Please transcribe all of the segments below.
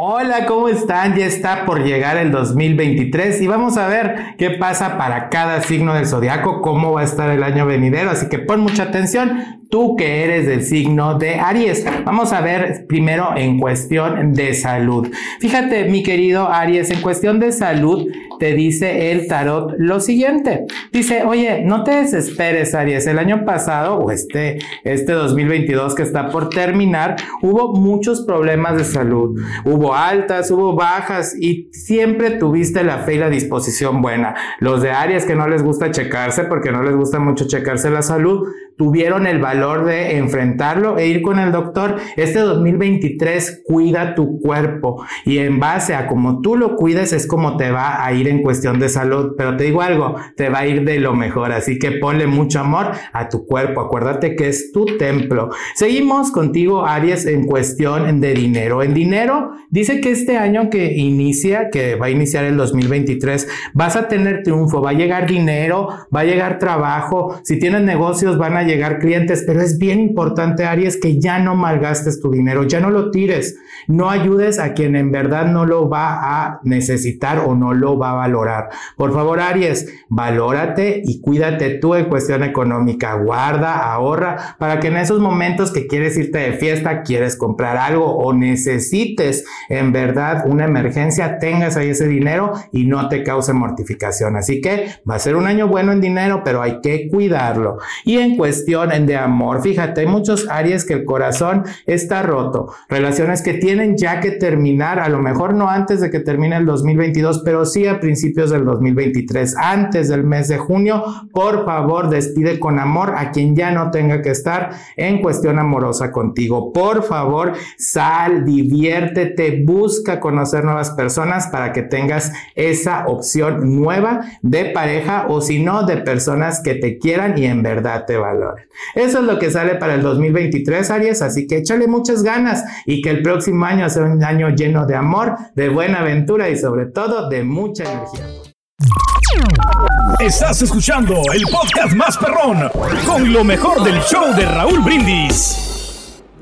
Hola, ¿cómo están? Ya está por llegar el 2023 y vamos a ver qué pasa para cada signo del zodiaco, cómo va a estar el año venidero, así que pon mucha atención tú que eres del signo de Aries. Vamos a ver primero en cuestión de salud. Fíjate, mi querido Aries, en cuestión de salud te dice el tarot lo siguiente. Dice, oye, no te desesperes, Aries. El año pasado o este, este 2022 que está por terminar, hubo muchos problemas de salud. Hubo altas, hubo bajas y siempre tuviste la fe y la disposición buena. Los de Aries que no les gusta checarse porque no les gusta mucho checarse la salud, tuvieron el valor de enfrentarlo e ir con el doctor. Este 2023 cuida tu cuerpo y en base a como tú lo cuides es como te va a ir en cuestión de salud. Pero te digo algo, te va a ir de lo mejor. Así que ponle mucho amor a tu cuerpo. Acuérdate que es tu templo. Seguimos contigo, Aries, en cuestión de dinero. En dinero, dice que este año que inicia, que va a iniciar el 2023, vas a tener triunfo, va a llegar dinero, va a llegar trabajo. Si tienes negocios, van a llegar clientes, pero es bien importante, Aries, que ya no malgastes tu dinero, ya no lo tires, no ayudes a quien en verdad no lo va a necesitar o no lo va a valorar. Por favor, Aries, valórate y cuídate tú en cuestión económica, guarda, ahorra, para que en esos momentos que quieres irte de fiesta, quieres comprar algo o necesites en verdad una emergencia, tengas ahí ese dinero y no te cause mortificación. Así que va a ser un año bueno en dinero, pero hay que cuidarlo. Y en cuestión de amor. Fíjate, hay muchos áreas que el corazón está roto, relaciones que tienen ya que terminar, a lo mejor no antes de que termine el 2022, pero sí a principios del 2023, antes del mes de junio. Por favor, despide con amor a quien ya no tenga que estar en cuestión amorosa contigo. Por favor, sal, diviértete, busca conocer nuevas personas para que tengas esa opción nueva de pareja o si no, de personas que te quieran y en verdad te valoran. Eso es lo que sale para el 2023, Aries, así que échale muchas ganas y que el próximo año sea un año lleno de amor, de buena aventura y sobre todo de mucha energía. Estás escuchando el podcast más perrón con lo mejor del show de Raúl Brindis.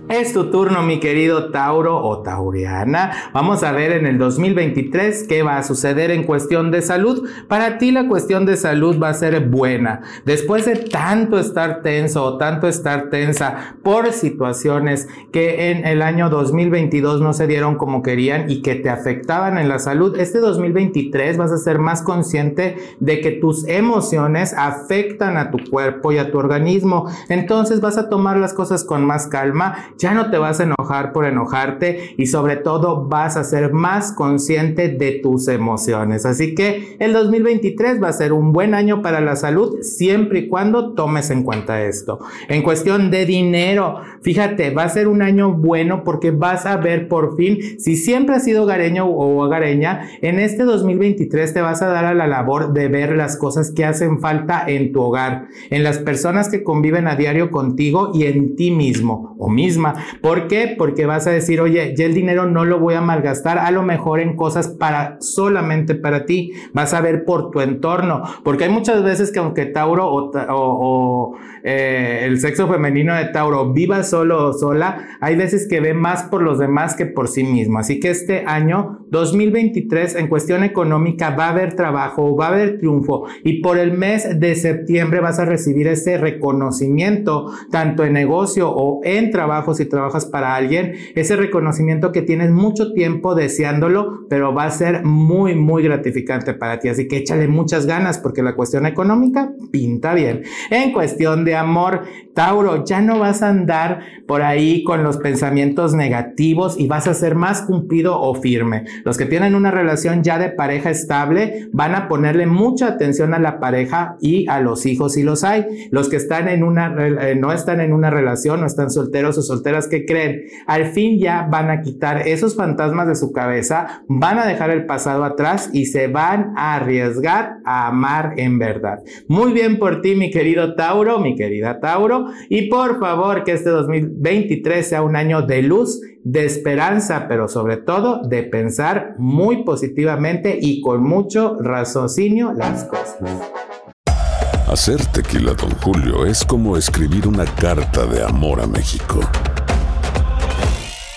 Es tu turno, mi querido Tauro o Tauriana. Vamos a ver en el 2023 qué va a suceder en cuestión de salud. Para ti la cuestión de salud va a ser buena. Después de tanto estar tenso o tanto estar tensa por situaciones que en el año 2022 no se dieron como querían y que te afectaban en la salud, este 2023 vas a ser más consciente de que tus emociones afectan a tu cuerpo y a tu organismo. Entonces vas a tomar las cosas con más calma ya no te vas a enojar por enojarte y sobre todo vas a ser más consciente de tus emociones. Así que el 2023 va a ser un buen año para la salud siempre y cuando tomes en cuenta esto. En cuestión de dinero, fíjate, va a ser un año bueno porque vas a ver por fin si siempre has sido gareño o hogareña, en este 2023 te vas a dar a la labor de ver las cosas que hacen falta en tu hogar, en las personas que conviven a diario contigo y en ti mismo o misma. ¿Por qué? Porque vas a decir, oye, ya el dinero no lo voy a malgastar, a lo mejor en cosas para solamente para ti. Vas a ver por tu entorno, porque hay muchas veces que aunque Tauro o, eh, el sexo femenino de Tauro viva solo o sola, hay veces que ve más por los demás que por sí mismo. Así que este año 2023 en cuestión económica va a haber trabajo, va a haber triunfo y por el mes de septiembre vas a recibir ese reconocimiento tanto en negocio o en trabajo si trabajas para alguien, ese reconocimiento que tienes mucho tiempo deseándolo, pero va a ser muy muy gratificante para ti, así que échale muchas ganas porque la cuestión económica pinta bien. En cuestión de amor, Tauro, ya no vas a andar por ahí con los pensamientos negativos y vas a ser más cumplido o firme. Los que tienen una relación ya de pareja estable van a ponerle mucha atención a la pareja y a los hijos si los hay. Los que están en una, eh, no están en una relación, no están solteros o solteras que creen, al fin ya van a quitar esos fantasmas de su cabeza, van a dejar el pasado atrás y se van a arriesgar a amar en verdad. Muy bien por ti, mi querido Tauro, mi querida Tauro, y por favor que este 2023 sea un año de luz de esperanza, pero sobre todo de pensar muy positivamente y con mucho raciocinio las cosas. Hacer tequila, don Julio, es como escribir una carta de amor a México.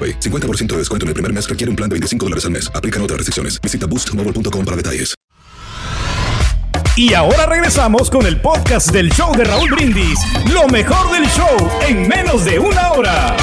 AroPay. 50% de descuento en el primer mes requiere un plan de 25 dólares al mes. Aplican otras restricciones. Visita boostmobile.com para detalles. Y ahora regresamos con el podcast del show de Raúl Brindis. Lo mejor del show en menos de una hora.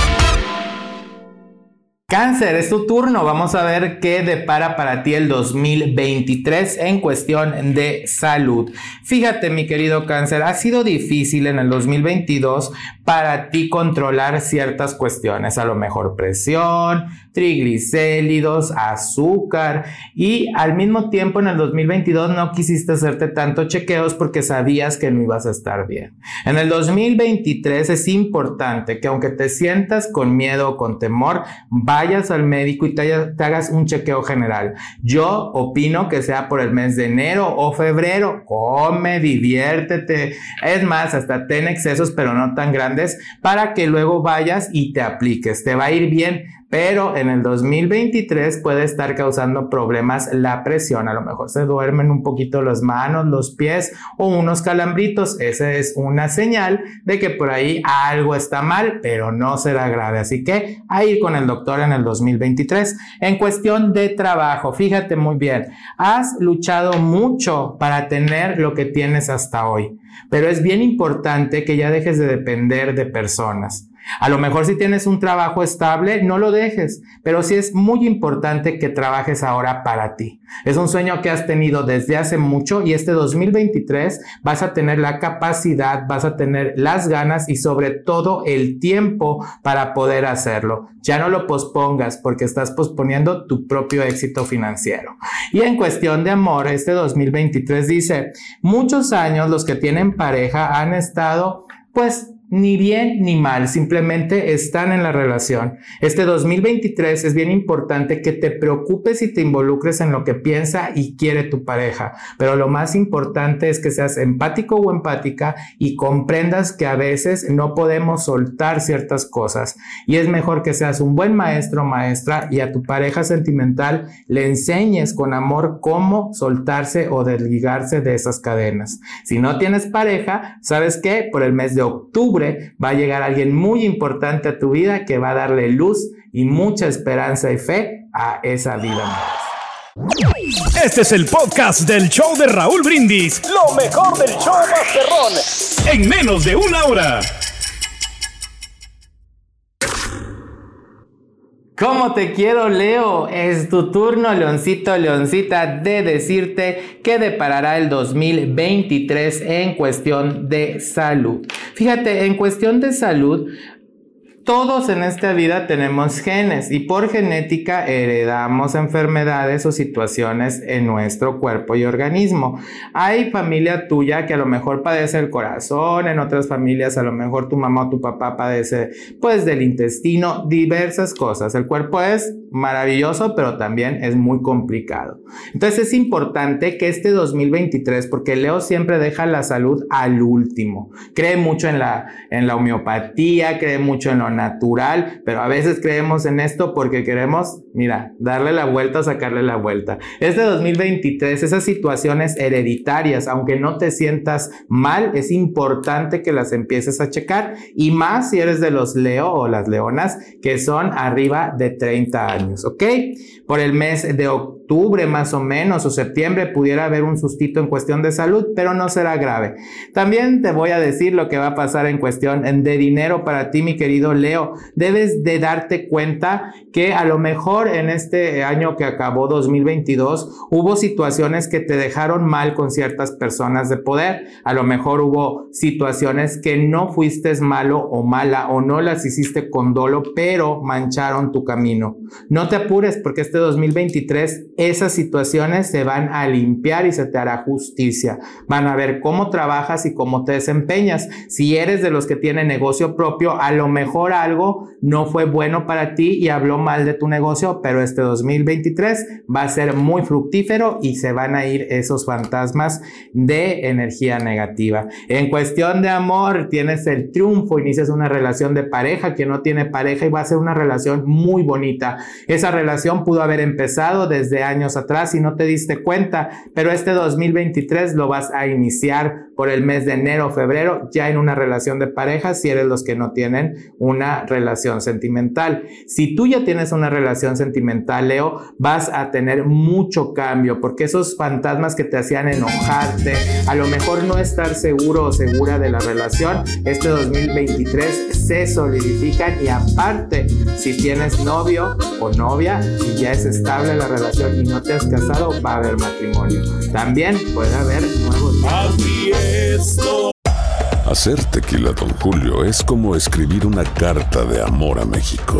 Cáncer, es tu turno. Vamos a ver qué depara para ti el 2023 en cuestión de salud. Fíjate, mi querido cáncer, ha sido difícil en el 2022 para ti controlar ciertas cuestiones, a lo mejor presión, triglicéridos, azúcar y al mismo tiempo en el 2022 no quisiste hacerte tantos chequeos porque sabías que no ibas a estar bien. En el 2023 es importante que aunque te sientas con miedo o con temor, vayas al médico y te, hagas un chequeo general. Yo opino que sea por el mes de enero o febrero. Come, diviértete. Es más, hasta ten excesos, pero no tan grandes, para que luego vayas y te apliques. Te va a ir bien pero en el 2023 puede estar causando problemas la presión. A lo mejor se duermen un poquito las manos, los pies o unos calambritos. Esa es una señal de que por ahí algo está mal, pero no será grave. Así que a ir con el doctor en el 2023. En cuestión de trabajo, fíjate muy bien, has luchado mucho para tener lo que tienes hasta hoy, pero es bien importante que ya dejes de depender de personas. A lo mejor si tienes un trabajo estable, no lo dejes, pero sí es muy importante que trabajes ahora para ti. Es un sueño que has tenido desde hace mucho y este 2023 vas a tener la capacidad, vas a tener las ganas y sobre todo el tiempo para poder hacerlo. Ya no lo pospongas porque estás posponiendo tu propio éxito financiero. Y en cuestión de amor, este 2023 dice, muchos años los que tienen pareja han estado pues ni bien ni mal, simplemente están en la relación. Este 2023 es bien importante que te preocupes y te involucres en lo que piensa y quiere tu pareja, pero lo más importante es que seas empático o empática y comprendas que a veces no podemos soltar ciertas cosas y es mejor que seas un buen maestro o maestra y a tu pareja sentimental le enseñes con amor cómo soltarse o desligarse de esas cadenas. Si no tienes pareja, ¿sabes qué? Por el mes de octubre va a llegar alguien muy importante a tu vida que va a darle luz y mucha esperanza y fe a esa vida. Este es el podcast del show de Raúl Brindis. Lo mejor del show Masterrón. En menos de una hora. ¿Cómo te quiero, Leo? Es tu turno, Leoncito, Leoncita, de decirte qué deparará el 2023 en cuestión de salud. Fíjate, en cuestión de salud, todos en esta vida tenemos genes y por genética heredamos enfermedades o situaciones en nuestro cuerpo y organismo. Hay familia tuya que a lo mejor padece el corazón, en otras familias a lo mejor tu mamá o tu papá padece pues del intestino, diversas cosas. El cuerpo es maravilloso, pero también es muy complicado. Entonces es importante que este 2023, porque Leo siempre deja la salud al último, cree mucho en la, en la homeopatía, cree mucho en lo natural, pero a veces creemos en esto porque queremos, mira, darle la vuelta sacarle la vuelta. Este 2023, esas situaciones hereditarias, aunque no te sientas mal, es importante que las empieces a checar y más si eres de los Leo o las Leonas que son arriba de 30 años, ¿ok? Por el mes de octubre más o menos o septiembre pudiera haber un sustito en cuestión de salud, pero no será grave. También te voy a decir lo que va a pasar en cuestión de dinero para ti, mi querido Leo debes de darte cuenta que a lo mejor en este año que acabó 2022 hubo situaciones que te dejaron mal con ciertas personas de poder. A lo mejor hubo situaciones que no fuiste malo o mala o no las hiciste con dolo, pero mancharon tu camino. No te apures porque este 2023 esas situaciones se van a limpiar y se te hará justicia. Van a ver cómo trabajas y cómo te desempeñas. Si eres de los que tienen negocio propio, a lo mejor algo no fue bueno para ti y habló mal de tu negocio, pero este 2023 va a ser muy fructífero y se van a ir esos fantasmas de energía negativa. En cuestión de amor, tienes el triunfo, inicias una relación de pareja que no tiene pareja y va a ser una relación muy bonita. Esa relación pudo haber empezado desde años atrás y no te diste cuenta, pero este 2023 lo vas a iniciar por el mes de enero febrero ya en una relación de pareja si eres los que no tienen una relación sentimental. Si tú ya tienes una relación sentimental, Leo, vas a tener mucho cambio porque esos fantasmas que te hacían enojarte, a lo mejor no estar seguro o segura de la relación, este 2023 se solidifican y aparte, si tienes novio o novia y ya es estable la relación y no te has casado, va a haber matrimonio. También puede haber nuevos. Hacer tequila, don Julio, es como escribir una carta de amor a México.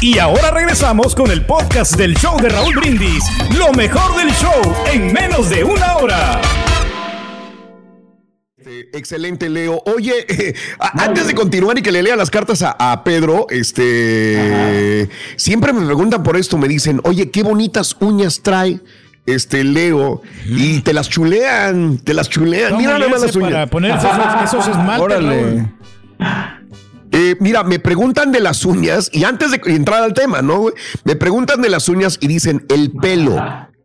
Y ahora regresamos con el podcast del show de Raúl Brindis. Lo mejor del show en menos de una hora. Excelente, Leo. Oye, eh, a- antes de continuar y que le lea las cartas a, a Pedro, este, siempre me preguntan por esto, me dicen, oye, qué bonitas uñas trae este Leo y te las chulean, te las chulean. ¿Cómo Mira nada más las uñas. para ponerse esos- esos esmaltes, Órale. Raúl? Eh, mira, me preguntan de las uñas y antes de entrar al tema, ¿no? Me preguntan de las uñas y dicen el pelo.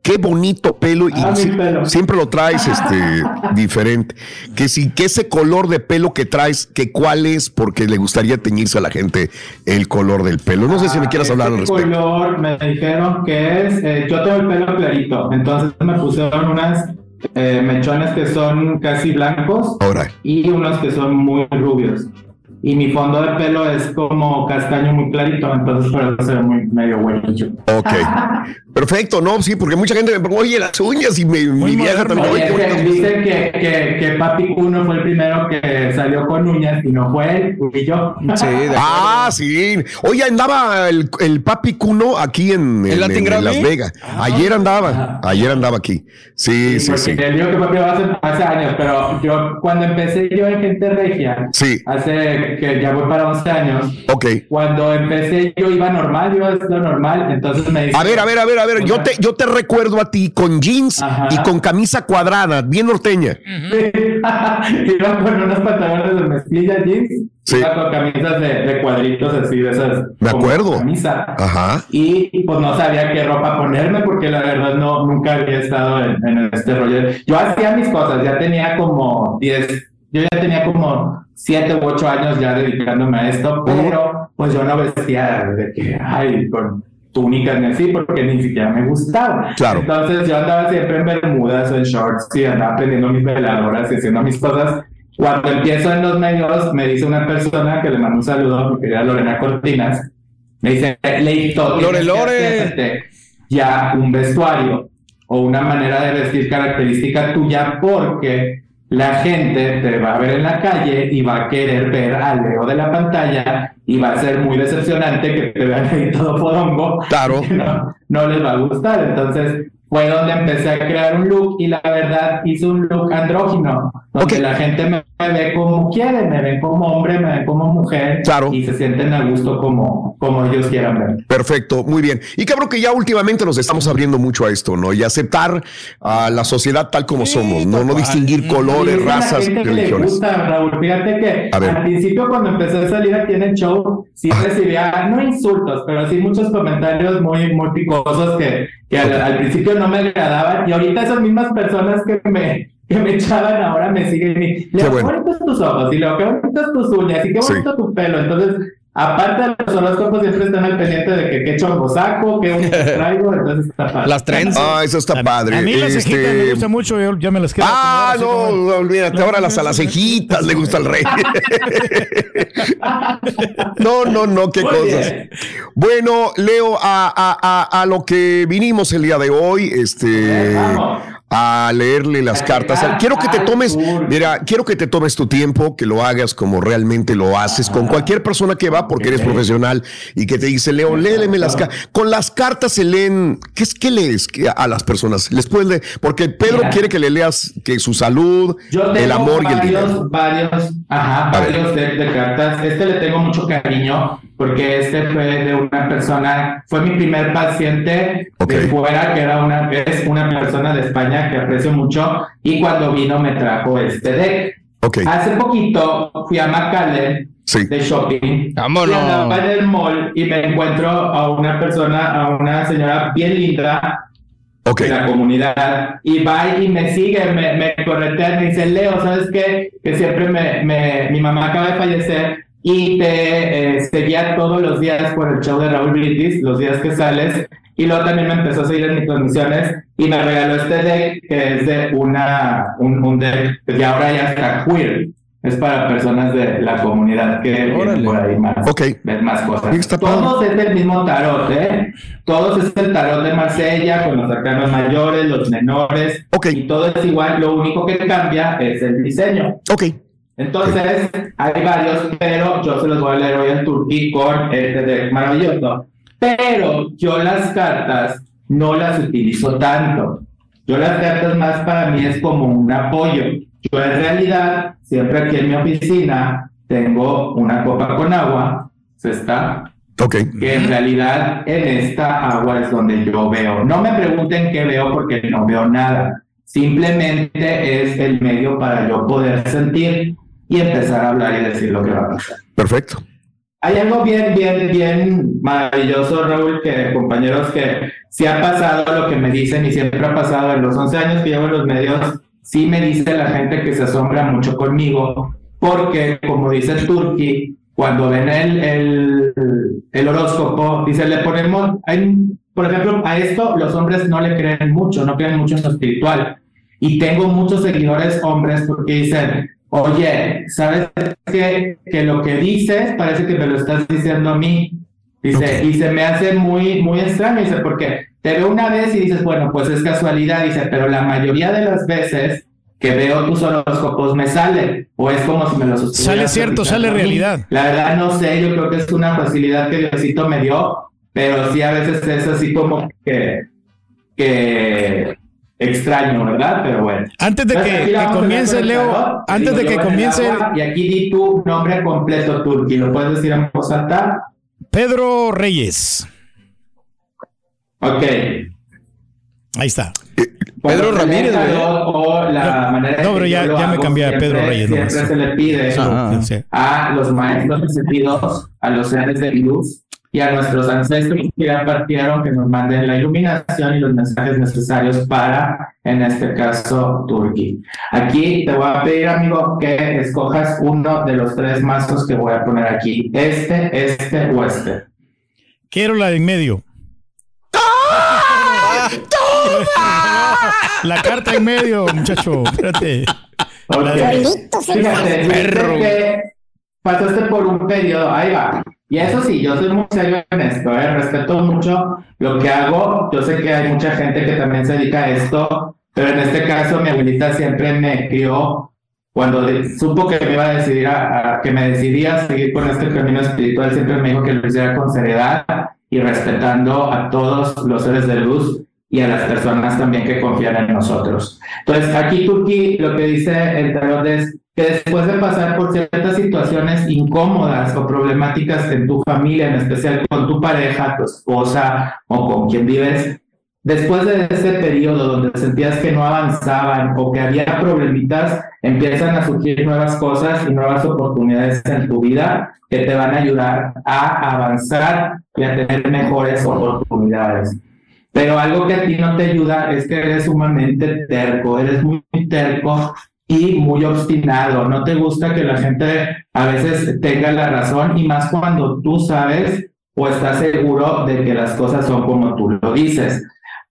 Qué bonito pelo y Ah, mi si- pelo. siempre lo traes este diferente. Que si que ese color de pelo que traes, que cuál es porque le gustaría teñirse a la gente el color del pelo. No sé si me quieras hablar al Este respecto. color me dijeron que es, eh, yo tengo el pelo clarito, entonces me pusieron unas eh, mechones que son casi blancos Ahora, y unos que son muy rubios. Y mi fondo de pelo es como castaño muy clarito, entonces por eso se ve muy medio güerillo. ok. Perfecto, no, sí, porque mucha gente me pregunta, oye, las uñas y me- mi vieja también. Oye, oye, que que, que, que Papi Cuno fue el primero que salió con uñas y no fue él, fui yo. Ah, sí. Oye, andaba el, el papi Cuno aquí en, en-? Las Vegas. Ayer andaba, ayer andaba aquí. Sí, sí, Porque sí. él dijo que papi va hace, hace años, pero yo cuando empecé yo en Gente Regia, Sí. hace que ya voy para 11 años, Ok. cuando empecé yo iba normal, yo iba lo normal, entonces me dice... A ver, a ver, a ver, a ver. Yo te, yo te recuerdo a ti con jeans Ajá. y con camisa cuadrada, bien norteña. iba con unos pantalones de mezclilla jeans, Sí. iba con camisas de, de cuadritos así, de esas... Me como acuerdo. Camisa. Ajá. Y, y, pues no sabía qué ropa ponerme porque la verdad no nunca había estado en, en este rollo. Yo hacía mis cosas, ya tenía como 10, yo ya tenía como 7 u 8 años ya dedicándome a esto, pero pues yo no vestía de que, ay, con túnicas ni así porque ni siquiera me gustaba. Claro. Entonces yo andaba siempre en bermudas o en shorts y andaba prendiendo mis veladoras y haciendo mis cosas. Cuando empiezo en los medios, me dice una persona que le mando un saludo a mi querida Lorena Cortinas, me dice, Leito, Lore, Lore. ya un vestuario o una manera de vestir característica tuya porque la gente te va a ver en la calle y va a querer ver al Leo de la pantalla y va a ser muy decepcionante que te vean ahí todo fodongo. Claro. No, no les va a gustar. Entonces fue donde empecé a crear un look y la verdad hice un look andrógino, donde la gente me ve como quiere, me ven como hombre, me ven como mujer Claro. y se sienten a gusto como, como ellos quieran ver. Perfecto, muy bien. Y cabrón que ya últimamente nos estamos abriendo mucho a esto, ¿no? Y aceptar a la sociedad tal como somos, ¿no? No distinguir colores, razas, religiones. gusta, Raúl. Fíjate que A ver. al principio cuando empecé a salir aquí en el show, sí recibía, no insultos, pero sí muchos comentarios muy, muy picosos que, que al, al principio no me agradaban. Y ahorita esas mismas personas que me, que me echaban ahora me siguen y, Leo, qué bueno. tus ojos, y Leo, qué bonitas tus uñas, y qué Sí. bonito tu pelo. Entonces, aparte de los horóscopos, siempre están al pendiente de que qué chongo saco, qué uñas traigo, entonces está padre. Las trends. Ah, eso está padre. A mí las cejitas me Este, gustan mucho, yo ya me las quiero. Ah, no, como- olvídate, ahora las a las cejitas le gusta al rey. no, no, no, qué Muy cosas. bien. Bueno, Leo, a, a- a- a lo que vinimos el día de hoy, este, Vamos. a leerle las cartas. Quiero que te tomes, mira, quiero que te tomes tu tiempo, que lo hagas como realmente lo haces con cualquier persona que va, porque eres profesional y que te dice, Leo, léeme las cartas. Con las cartas se leen, ¿qué es qué lees a las personas? Les puedes leer, porque Pedro Mira. quiere que le leas que su salud, Yo tengo el amor y el dinero. varios, ajá, varios de, de cartas. Este le tengo mucho cariño porque este fue de una persona, fue mi primer paciente Ok. de fuera, que era una, es una persona de España que aprecio mucho, y cuando vino me trajo este deck. Ok, Hace poquito fui a McAllen sí. de shopping. Vámonos. Y andaba en el mall y me encuentro a una persona, a una señora bien linda, Ok, de la comunidad y va y me sigue, me, me corretea, me dice, Leo, ¿sabes qué? Que siempre me, me- mi mamá acaba de fallecer y te eh, seguía todos los días por el show de Raúl Brindis, los días que sales, y luego también me empezó a seguir en mis transmisiones y me regaló este deck que es de una, un, un deck que ahora ya está queer. Es para personas de la comunidad que vienen por ahí más, Ok. ver más cosas. Todos es el mismo tarot, ¿eh? Todos es el tarot de Marsella, con los arcanos mayores, los menores, Ok. y todo es igual, lo único que cambia es el diseño. ok. Entonces, hay varios, pero yo se los voy a leer hoy en turquí con este deck maravilloso. Pero yo las cartas no las utilizo tanto. Yo las cartas más para mí es como un apoyo. Yo en realidad, siempre aquí en mi oficina, tengo una copa con agua, se está, Ok, que en realidad en esta agua es donde yo veo. No me pregunten qué veo porque no veo nada. Simplemente es el medio para yo poder sentir y empezar a hablar y decir lo que va a pasar. perfecto. hay algo bien, bien, bien maravilloso, Raúl, que compañeros, que sí ha pasado lo que me dicen y siempre ha pasado en los 11 años que llevo en los medios, sí me dice la gente que se asombra mucho conmigo, porque como dice Turki, cuando ven el, el, el horóscopo, dice, le ponemos, hay, por ejemplo, a esto los hombres no le creen mucho, no creen mucho en lo espiritual. Y tengo muchos seguidores hombres porque dicen, oye, ¿sabes qué? Que lo que dices parece que me lo estás diciendo a mí. Dice, y se me hace muy, muy extraño, dice, porque te veo una vez y dices, bueno, pues es casualidad, dice, pero la mayoría de las veces que veo tus horóscopos me sale, o es como si me los Sale cierto, sale realidad. La verdad no sé, yo creo que es una facilidad que Diosito me dio, pero sí a veces es así como que, que extraño, ¿verdad? Pero bueno. Antes de que, comience, Leo, antes de que comience. y aquí di tu nombre completo, Turki. ¿Lo puedes decir en voz alta? Pedro Reyes. Ok. Ahí está. Pedro Ramírez. O, la manera no, pero ya, ya me cambié a Pedro Reyes. Siempre se le pide a los maestros sentidos, a los seres de luz y a nuestros ancestros que ya partieron que nos manden la iluminación y los mensajes necesarios para, en este caso, Turquía. Aquí te voy a pedir, amigo, que escojas uno de los tres mazos que voy a poner aquí. Este, este o este. Quiero la de en medio. La carta en medio, muchacho. Espérate. Fíjate, perro. Que pasaste por un periodo. Ahí va. Y eso sí, yo soy muy serio en esto, ¿eh? respeto mucho lo que hago. Yo sé que hay mucha gente que también se dedica a esto, pero en este caso mi abuelita siempre me crió cuando supo que me iba a decidir a, que me decidía a seguir con este camino espiritual, siempre me dijo que lo hiciera con seriedad y respetando a todos los seres de luz y a las personas también que confían en nosotros. Entonces, aquí Turki lo que dice el tarot es que después de pasar por ciertas situaciones incómodas o problemáticas en tu familia, en especial con tu pareja, tu esposa o con quien vives, después de ese periodo donde sentías que no avanzaban o que había problemitas, empiezan a surgir nuevas cosas y nuevas oportunidades en tu vida que te van a ayudar a avanzar y a tener mejores oportunidades. Pero algo que a ti no te ayuda es que eres sumamente terco, eres muy terco y muy obstinado. No te gusta que la gente a veces tenga la razón y más cuando tú sabes o estás seguro de que las cosas son como tú lo dices.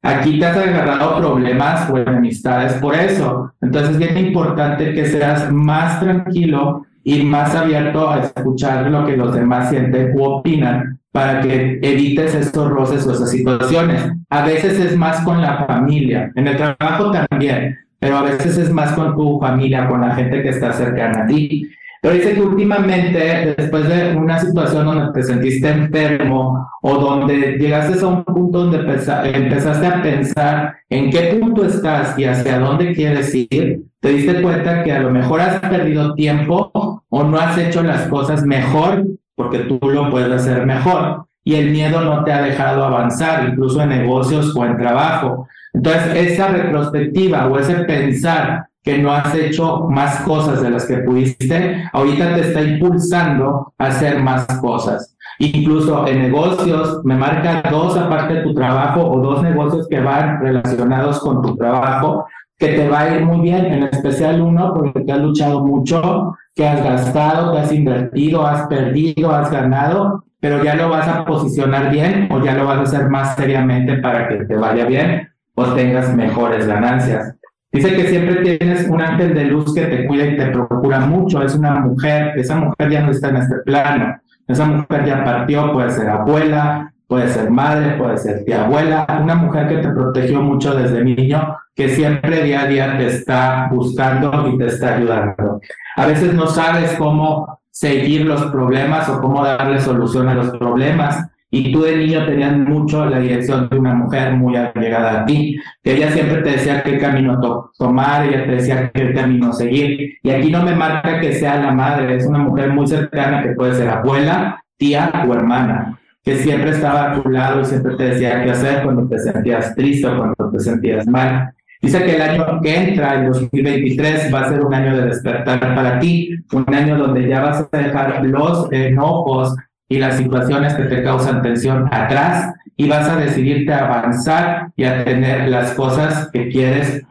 Aquí te has agarrado problemas o enemistades por eso. Entonces es bien importante que seas más tranquilo y más abierto a escuchar lo que los demás sienten u opinan para que evites estos roces o esas situaciones. A veces es más con la familia, en el trabajo también pero a veces es más con tu familia, con la gente que está cercana a ti. Pero dice que últimamente, después de una situación donde te sentiste enfermo o donde llegaste a un punto donde empezaste a pensar en qué punto estás y hacia dónde quieres ir, te diste cuenta que a lo mejor has perdido tiempo o no has hecho las cosas mejor porque tú lo puedes hacer mejor. Y el miedo no te ha dejado avanzar, incluso en negocios o en trabajo. Entonces, esa retrospectiva o ese pensar que no has hecho más cosas de las que pudiste, ahorita te está impulsando a hacer más cosas. Incluso en negocios, me marca dos aparte de tu trabajo o dos negocios que van relacionados con tu trabajo, que te va a ir muy bien, en especial uno porque te has luchado mucho, que has gastado, que has invertido, has perdido, has ganado, pero ya lo vas a posicionar bien o ya lo vas a hacer más seriamente para que te vaya bien o tengas mejores ganancias. Dice que siempre tienes un ángel de luz que te cuida y te procura mucho. Es una mujer, esa mujer ya no está en este plano. Esa mujer ya partió, puede ser abuela, puede ser madre, puede ser tía abuela, una mujer que te protegió mucho desde niño, que siempre día a día te está buscando y te está ayudando. A veces no sabes cómo seguir los problemas o cómo darle solución a los problemas y tú de niño tenías mucho la dirección de una mujer muy allegada a ti, que ella siempre te decía qué camino tomar, ella te decía qué camino seguir. Y aquí no me marca que sea la madre, es una mujer muy cercana que puede ser abuela, tía o hermana, que siempre estaba a tu lado y siempre te decía qué hacer cuando te sentías triste o cuando te sentías mal. Dice que el año que entra, el 2023, va a ser un año de despertar para ti, un año donde ya vas a dejar los enojos, y las situaciones que te causan tensión atrás y vas a decidirte a avanzar y a tener las cosas que quieres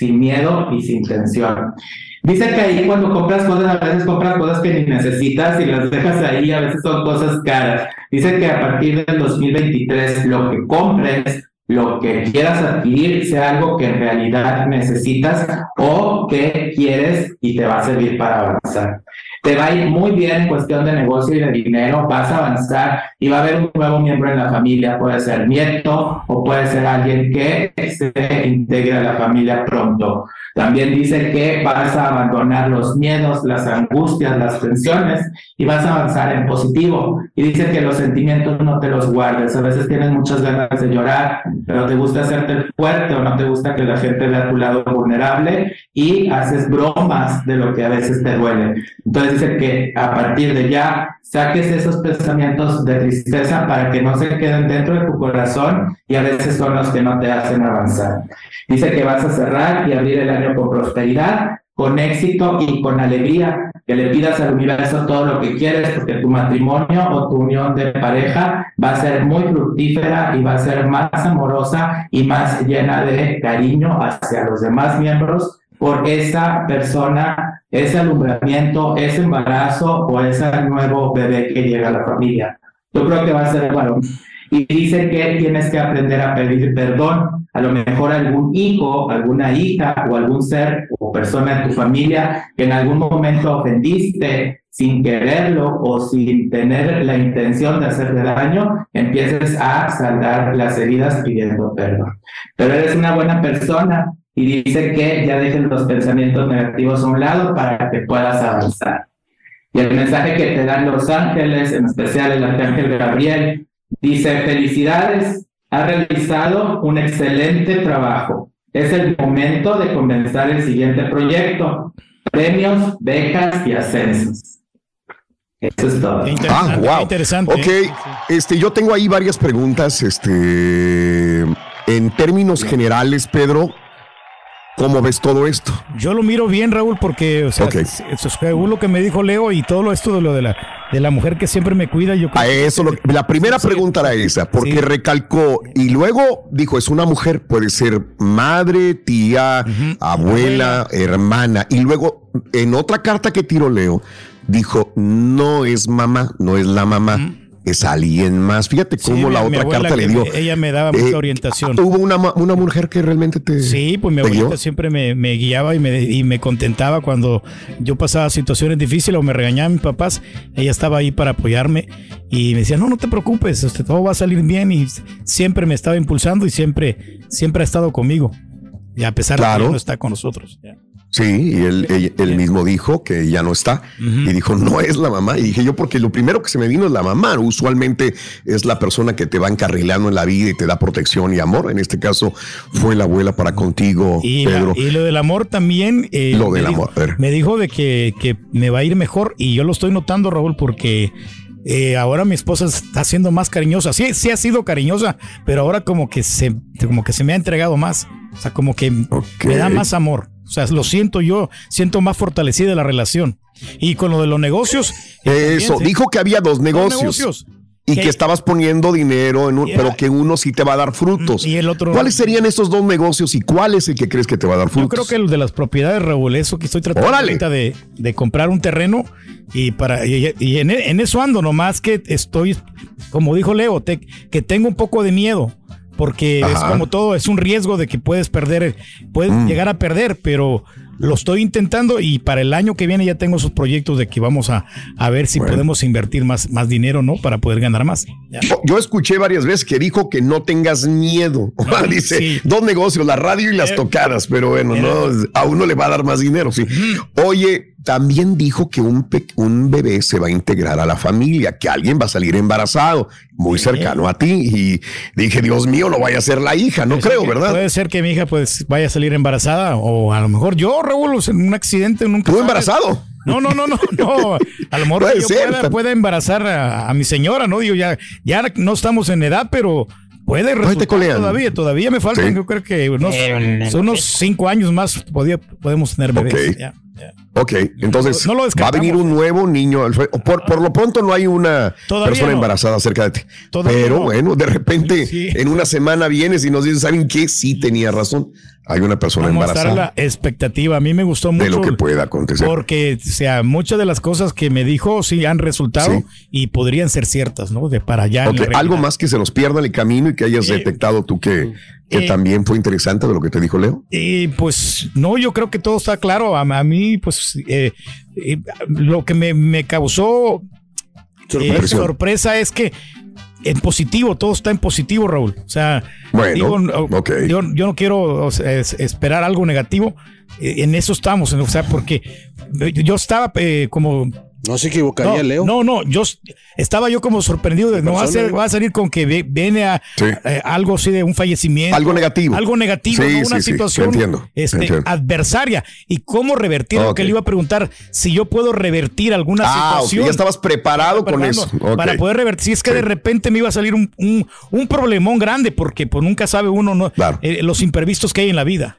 sin miedo y sin tensión. Dice que ahí cuando compras cosas, a veces compras cosas que ni necesitas y las dejas ahí, a veces son cosas caras. Dice que a partir del 2023 lo que compres, lo que quieras adquirir, sea algo que en realidad necesitas o que quieres y te va a servir para avanzar te va a ir muy bien en cuestión de negocio y de dinero, vas a avanzar y va a haber un nuevo miembro en la familia, puede ser nieto o puede ser alguien que se integre a la familia pronto. También dice que vas a abandonar los miedos, las angustias, las tensiones y vas a avanzar en positivo. Y dice que los sentimientos no te los guardes. A veces tienes muchas ganas de llorar, pero te gusta hacerte fuerte o no te gusta que la gente vea tu lado vulnerable y haces bromas de lo que a veces te duele. Entonces dice que a partir de ya saques esos pensamientos de tristeza para que no se queden dentro de tu corazón y a veces son los que no te hacen avanzar. Dice que vas a cerrar y abrir el año con prosperidad, con éxito y con alegría, que le pidas al universo todo lo que quieres, porque tu matrimonio o tu unión de pareja va a ser muy fructífera y va a ser más amorosa y más llena de cariño hacia los demás miembros por esa persona, ese alumbramiento, ese embarazo o ese nuevo bebé que llega a la familia. Yo creo que va a ser varón. Y dice que tienes que aprender a pedir perdón. A lo mejor algún hijo, alguna hija o algún ser o persona en tu familia que en algún momento ofendiste sin quererlo o sin tener la intención de hacerle daño, empieces a saldar las heridas pidiendo perdón. Pero eres una buena persona y dice que ya dejen los pensamientos negativos a un lado para que puedas avanzar. Y el mensaje que te dan los ángeles, en especial el arcángel Gabriel, dice, felicidades, ha realizado un excelente trabajo. Es el momento de comenzar el siguiente proyecto. Premios, becas y ascensos. Eso es todo. Ah, wow. Interesante. Ok, este, yo tengo ahí varias preguntas. Este, en términos generales, Pedro, ¿Cómo ves todo esto? Yo lo miro bien, Raúl, porque, o sea, según lo que me dijo Leo y todo esto de lo de la, de la mujer que siempre me cuida, yo A eso, la primera pregunta era esa, porque recalcó y luego dijo, es una mujer, puede ser madre, tía, abuela, hermana, y luego en otra carta que tiró Leo, dijo, no es mamá, no es la mamá es alguien más. Fíjate cómo la otra carta le dio. Ella me daba mucha eh, orientación. ¿Hubo una, una, mujer que realmente te. Sí, pues mi abuelita siempre me, me, guiaba y me, y me contentaba cuando yo pasaba situaciones difíciles o me regañaban mis papás. Ella estaba ahí para apoyarme y me decía, no, no te preocupes, usted, todo va a salir bien. Y siempre me estaba impulsando y siempre, siempre ha estado conmigo. Y a pesar de que no está con nosotros. Sí, y él, él, mismo dijo que ya no está. Y dijo, no es la mamá. Y dije yo, porque lo primero que se me vino es la mamá. Usualmente es la persona que te va encarrilando en la vida y te da protección y amor. En este caso fue la abuela para contigo, y Pedro. y lo del amor también. Eh, lo del amor, Me dijo de que, que, me va a ir mejor. Y yo lo estoy notando, Raúl, porque eh, ahora mi esposa está siendo más cariñosa. Sí, sí ha sido cariñosa, pero ahora como que se, como que se me ha entregado más. O sea, como que me da más amor. O sea, lo siento yo, siento más fortalecida la relación. Y con lo de los negocios. Eso, dijo que había dos negocios. Y que, estabas poniendo dinero en un, pero que uno sí te va a dar frutos. Y el otro. ¿Cuáles serían esos dos negocios y cuál es el que crees que te va a dar frutos? Yo creo que el de las propiedades, Raúl, eso que estoy tratando de, de, comprar un terreno y para y, en, en, eso ando, nomás que estoy, como dijo Leo, que tengo un poco de miedo porque es como todo, es un riesgo de que puedes perder, puedes mm. llegar a perder, pero lo estoy intentando y para el año que viene ya tengo esos proyectos de que vamos a, a ver si podemos invertir más, más dinero, ¿no? Para poder ganar más. Yo escuché varias veces que dijo que no tengas miedo. Dice, dos negocios, la radio y las eh, tocadas, pero bueno, no, a uno le va a dar más dinero, sí. Oye, también dijo que un, un bebé se va a integrar a la familia, que alguien va a salir embarazado, muy cercano a ti. Y dije, Dios mío, no vaya a ser la hija, no creo, ¿verdad? Puede ser que mi hija pues vaya a salir embarazada o a lo mejor yo, Raúl, en un accidente nunca. ¿Tú embarazado? No, no, no, no, no. A lo mejor yo pueda, embarazar a, mi señora, ¿no? Digo, ya, ya no estamos en edad, pero puede resultar todavía, todavía me faltan, yo creo que unos, unos cinco años más podía, podemos tener bebés. Ok, entonces No lo va a venir un nuevo niño. Por, por lo pronto no hay una Todavía persona no. embarazada cerca de ti. Todavía Pero no. bueno, de repente Sí. en una semana vienes y nos dices, ¿saben qué? Sí tenía razón. Hay una persona Vamos a estar a embarazada la expectativa. A mí me gustó mucho. de lo que pueda acontecer. Porque, o sea, muchas de las cosas que me dijo sí han resultado Sí. y podrían ser ciertas, ¿no? De para allá. en. Algo más que se nos pierda en el camino y que hayas Eh, detectado tú que, que eh, también fue interesante de lo que te dijo Leo. Y pues no, yo creo que todo está claro. A, a mí, pues eh, eh, lo que me, me causó eh, sorpresa es que en positivo, todo está en positivo, Raúl. O sea, Bueno, digo, yo, no quiero o sea, es- esperar algo negativo. Eh, En eso estamos, o sea, porque yo estaba eh, como No se equivocaría, no, Leo. No, no, yo estaba yo como sorprendido de no va a, ser, ¿no? va a salir con que viene a eh, algo así de un fallecimiento. Algo negativo. Algo negativo, Sí, ¿no? una sí, situación entiendo, este, entiendo. adversaria. Y cómo revertir lo que le iba a preguntar, si yo puedo revertir alguna Ah, situación. ya estabas preparado con eso. Para poder revertir. Si es que de repente me iba a salir un, un, un problemón grande, porque pues nunca sabe uno no, eh, los imprevistos que hay en la vida.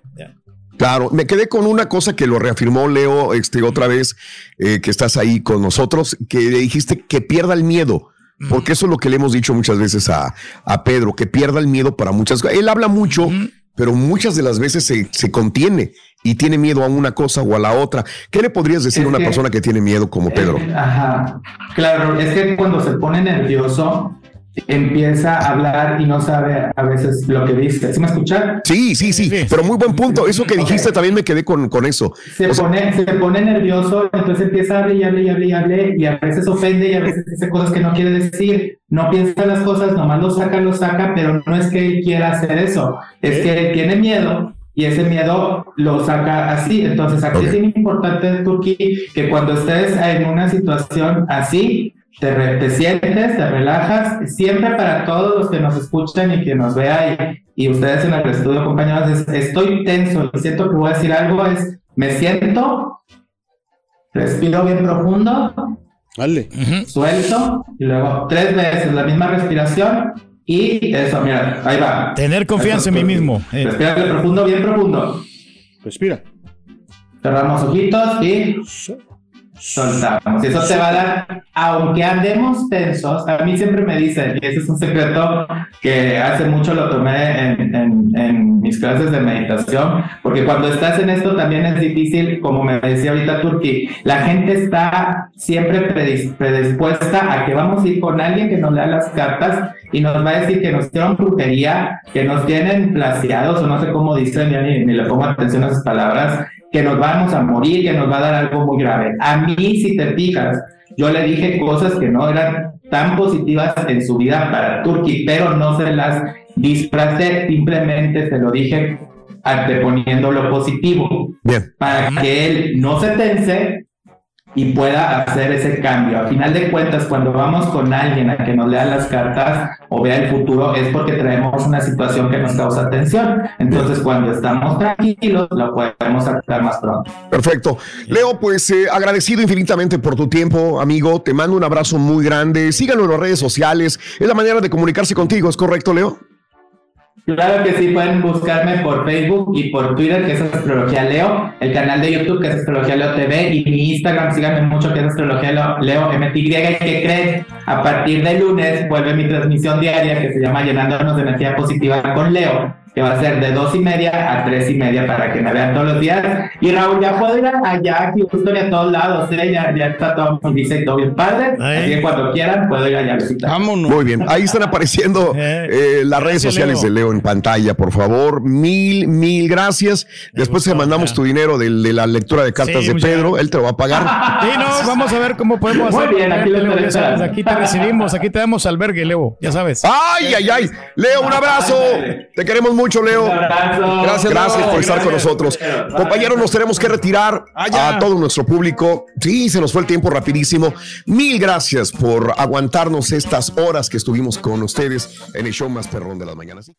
Claro, me quedé con una cosa que lo reafirmó Leo este, otra vez, eh, que estás ahí con nosotros, que le dijiste que pierda el miedo. Porque eso es lo que le hemos dicho muchas veces a, a Pedro, que pierda el miedo para muchas cosas. Él habla mucho, pero muchas de las veces se, se contiene y tiene miedo a una cosa o a la otra. ¿Qué le podrías decir Es a una que- persona que tiene miedo como Pedro? Ajá. Claro, es que cuando se pone nervioso, empieza a hablar y no sabe a veces lo que dice. ¿Sí me escuchan? Sí, sí, sí, pero muy buen punto. Eso que dijiste también me quedé con, con eso. Se, O sea, pone, se pone nervioso, entonces empieza a hablar y hable y hable y hable y a veces ofende y a veces dice cosas que no quiere decir. No piensa las cosas, nomás lo saca, lo saca, pero no es que él quiera hacer eso. Es que él tiene miedo y ese miedo lo saca así. Entonces aquí es bien importante, Turki, que cuando estés en una situación así, te, re- te sientes, te relajas. Siempre para todos los que nos escuchan y que nos vean y, y ustedes en el estudio, compañeros, es, estoy tenso siento que voy a decir algo, es me siento, respiro bien profundo, suelto y luego tres veces la misma respiración y eso, mira, ahí va. Tener confianza en mí mismo. Eh. Respira bien profundo, bien profundo. Respira. Cerramos ojitos y soltamos. Eso te va a dar, aunque andemos tensos, a mí siempre me dicen, y ese es un secreto que hace mucho lo tomé en, en- en mis clases de meditación, porque cuando estás en esto también es difícil, como me decía ahorita Turki, la gente está siempre predis- predispuesta a que vamos a ir con alguien que nos lea las cartas y nos va a decir que nos hicieron brujería, que nos tienen placiados, o no sé cómo dicen, ni, ni le pongo atención a esas palabras, que nos vamos a morir, que nos va a dar algo muy grave. A mí, si te fijas, yo le dije cosas que no eran tan positivas en su vida para Turki, pero no se las disfracé, simplemente se lo dije anteponiendo lo positivo. Bien. Para que él no se tense y pueda hacer ese cambio. A final de cuentas, cuando vamos con alguien a que nos lea las cartas o vea el futuro, es porque traemos una situación que nos causa tensión. Entonces, cuando estamos tranquilos, lo podemos sacar más pronto. Perfecto. Leo, pues eh, agradecido infinitamente por tu tiempo, amigo. Te mando un abrazo muy grande. Síganlo en las redes sociales. Es la manera de comunicarse contigo, ¿es correcto, Leo? Claro que sí, pueden buscarme por Facebook y por Twitter, que es Astrología Leo, el canal de YouTube, que es Astrología Leo TV, y mi Instagram, síganme mucho, que es Astrología Leo, MTY, que creen, a partir de lunes vuelve mi transmisión diaria que se llama Llenándonos de Energía Positiva con Leo, que va a ser de dos y media a tres y media para que me vean todos los días. Y Raúl, ya puedo ir allá, aquí, Houston y a todos lados, ¿eh? ya, ya está todo y todo bien padre, así que cuando quieran puedo ir allá a visitar. Muy bien. Ahí están apareciendo eh, las redes sociales Leo. de Leo en pantalla, por favor. Mil, mil gracias. Después te mandamos tu dinero del- de, la lectura de cartas Sí, de Pedro. Él te lo va a pagar. Sí, no, vamos a ver cómo podemos Muy hacer. bien, aquí lo Leo, ya sabes, esperando. aquí te recibimos, aquí te damos albergue, Leo, ya sabes. ¡Ay, ay, ay! Leo, un abrazo. Te queremos mucho, Leo. Gracias, gracias por estar con nosotros. Compañeros, nos tenemos que retirar a todo nuestro público. Sí, se nos fue el tiempo rapidísimo. Mil gracias por aguantarnos estas horas que estuvimos con ustedes en el show más perrón de las mañanas.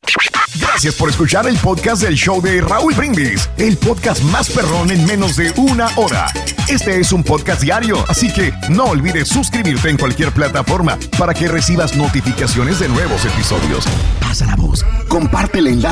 Gracias por escuchar el podcast del show de Raúl Brindis, el podcast más perrón en menos de una hora. Este es un podcast diario, así que no olvides suscribirte en cualquier plataforma para que recibas notificaciones de nuevos episodios. Pasa la voz, comparte el enlace